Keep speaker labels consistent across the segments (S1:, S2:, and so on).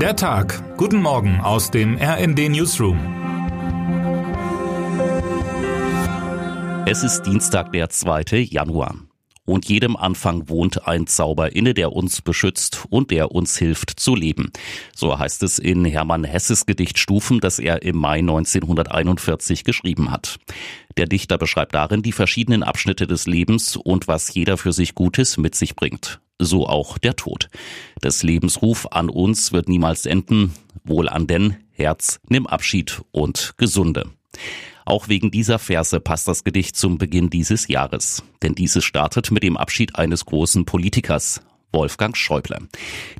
S1: Der Tag. Guten Morgen aus dem RND Newsroom.
S2: Es ist Dienstag, der 2. Januar. Und jedem Anfang wohnt ein Zauber inne, der uns beschützt und der uns hilft zu leben. So heißt es in Hermann Hesses Gedicht Stufen, das er im Mai 1941 geschrieben hat. Der Dichter beschreibt darin die verschiedenen Abschnitte des Lebens und was jeder für sich Gutes mit sich bringt. So auch der Tod. Des Lebensruf an uns wird niemals enden. Wohl an denn, Herz, nimm Abschied und Gesunde. Auch wegen dieser Verse passt das Gedicht zum Beginn dieses Jahres. Denn dieses startet mit dem Abschied eines großen Politikers, Wolfgang Schäuble.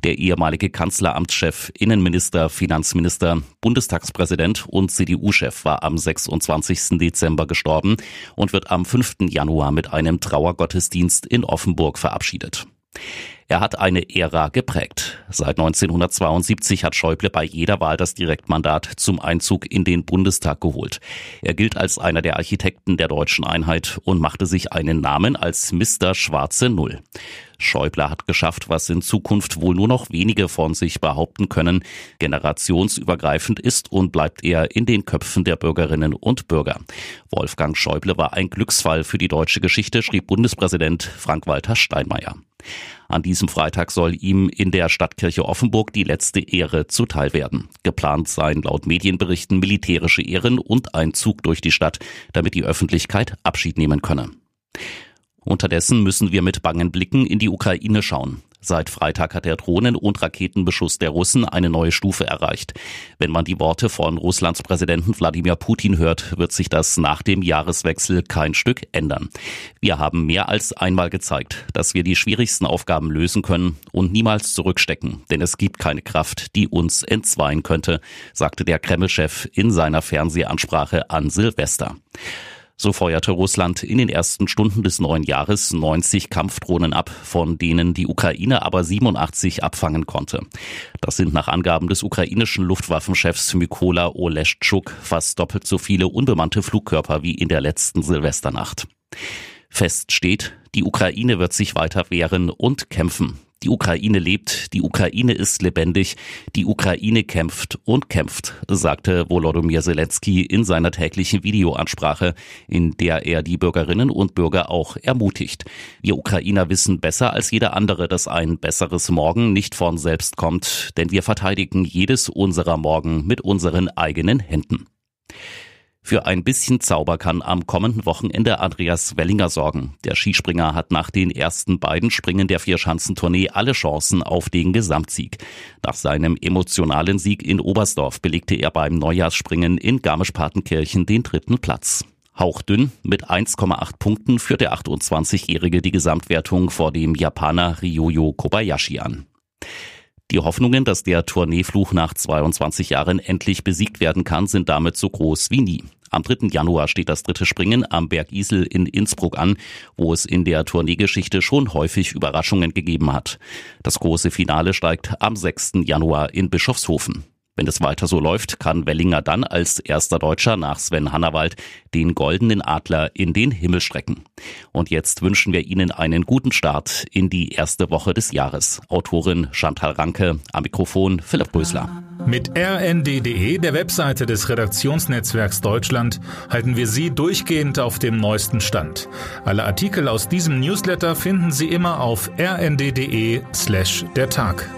S2: Der ehemalige Kanzleramtschef, Innenminister, Finanzminister, Bundestagspräsident und CDU-Chef war am 26. Dezember gestorben und wird am 5. Januar mit einem Trauergottesdienst in Offenburg verabschiedet. Er hat eine Ära geprägt. Seit 1972 hat Schäuble bei jeder Wahl das Direktmandat zum Einzug in den Bundestag geholt. Er gilt als einer der Architekten der deutschen Einheit und machte sich einen Namen als Mr. Schwarze Null. Schäuble hat geschafft, was in Zukunft wohl nur noch wenige von sich behaupten können. Generationsübergreifend ist und bleibt er in den Köpfen der Bürgerinnen und Bürger. Wolfgang Schäuble war ein Glücksfall für die deutsche Geschichte, schrieb Bundespräsident Frank-Walter Steinmeier. An diesem Freitag soll ihm in der Stadtkirche Offenburg die letzte Ehre zuteil werden. Geplant seien laut Medienberichten militärische Ehren und ein Zug durch die Stadt, damit die Öffentlichkeit Abschied nehmen könne. Unterdessen müssen wir mit bangen Blicken in die Ukraine schauen. Seit Freitag hat der Drohnen- und Raketenbeschuss der Russen eine neue Stufe erreicht. Wenn man die Worte von Russlands Präsidenten Wladimir Putin hört, wird sich das nach dem Jahreswechsel kein Stück ändern. Wir haben mehr als einmal gezeigt, dass wir die schwierigsten Aufgaben lösen können und niemals zurückstecken, denn es gibt keine Kraft, die uns entzweien könnte, sagte der Kreml-Chef in seiner Fernsehansprache an Silvester. So feuerte Russland in den ersten Stunden des neuen Jahres 90 Kampfdrohnen ab, von denen die Ukraine aber 87 abfangen konnte. Das sind nach Angaben des ukrainischen Luftwaffenchefs Mykola Oleschczuk fast doppelt so viele unbemannte Flugkörper wie in der letzten Silvesternacht. Fest steht, die Ukraine wird sich weiter wehren und kämpfen. Die Ukraine lebt, die Ukraine ist lebendig, die Ukraine kämpft und kämpft, sagte Volodymyr Zelensky in seiner täglichen Videoansprache, in der er die Bürgerinnen und Bürger auch ermutigt. Wir Ukrainer wissen besser als jeder andere, dass ein besseres Morgen nicht von selbst kommt, denn wir verteidigen jedes unserer Morgen mit unseren eigenen Händen. Für ein bisschen Zauber kann am kommenden Wochenende Andreas Wellinger sorgen. Der Skispringer hat nach den ersten beiden Springen der Vierschanzentournee alle Chancen auf den Gesamtsieg. Nach seinem emotionalen Sieg in Oberstdorf belegte er beim Neujahrsspringen in Garmisch-Partenkirchen den dritten Platz. Hauchdünn mit 1,8 Punkten führt der 28-Jährige die Gesamtwertung vor dem Japaner Ryoyo Kobayashi an. Die Hoffnungen, dass der Tourneefluch nach 22 Jahren endlich besiegt werden kann, sind damit so groß wie nie. Am 3. Januar steht das dritte Springen am Berg Isel in Innsbruck an, wo es in der Tourneegeschichte schon häufig Überraschungen gegeben hat. Das große Finale steigt am 6. Januar in Bischofshofen. Wenn es weiter so läuft, kann Wellinger dann als erster Deutscher nach Sven Hannawald den goldenen Adler in den Himmel strecken. Und jetzt wünschen wir Ihnen einen guten Start in die erste Woche des Jahres. Autorin Chantal Ranke, am Mikrofon Philipp Rösler.
S1: Mit rnd.de, der Webseite des Redaktionsnetzwerks Deutschland, halten wir Sie durchgehend auf dem neuesten Stand. Alle Artikel aus diesem Newsletter finden Sie immer auf rnd.de slash der Tag.